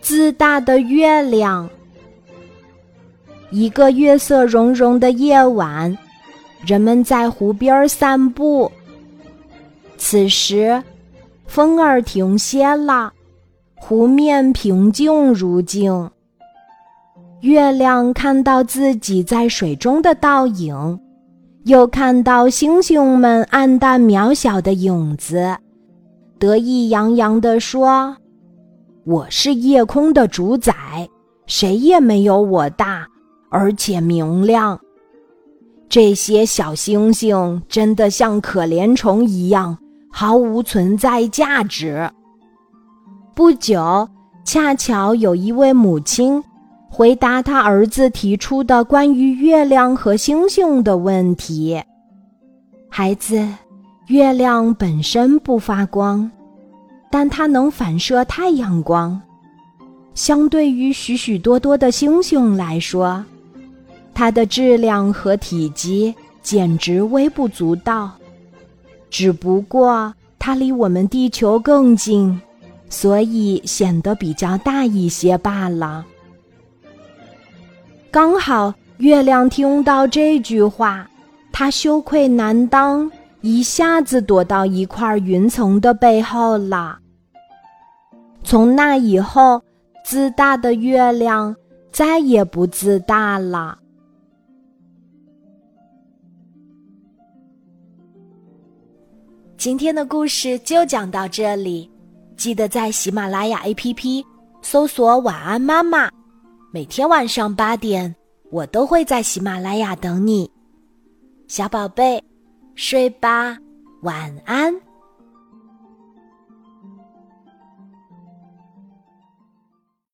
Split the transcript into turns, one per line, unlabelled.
自大的月亮。一个月色融融的夜晚，人们在湖边散步。此时，风儿停歇了，湖面平静如镜。月亮看到自己在水中的倒影，又看到星星们暗淡渺小的影子，得意洋洋地说：“我是夜空的主宰，谁也没有我大。”而且明亮，这些小星星真的像可怜虫一样毫无存在价值。不久，恰巧有一位母亲回答他儿子提出的关于月亮和星星的问题：“孩子，月亮本身不发光，但它能反射太阳光。相对于许许多多的星星来说。”它的质量和体积简直微不足道，只不过它离我们地球更近，所以显得比较大一些罢了。刚好月亮听到这句话，它羞愧难当，一下子躲到一块云层的背后了。从那以后，自大的月亮再也不自大了。今天的故事就讲到这里，记得在喜马拉雅 APP 搜索“晚安妈妈”，每天晚上八点，我都会在喜马拉雅等你，小宝贝，睡吧，晚安。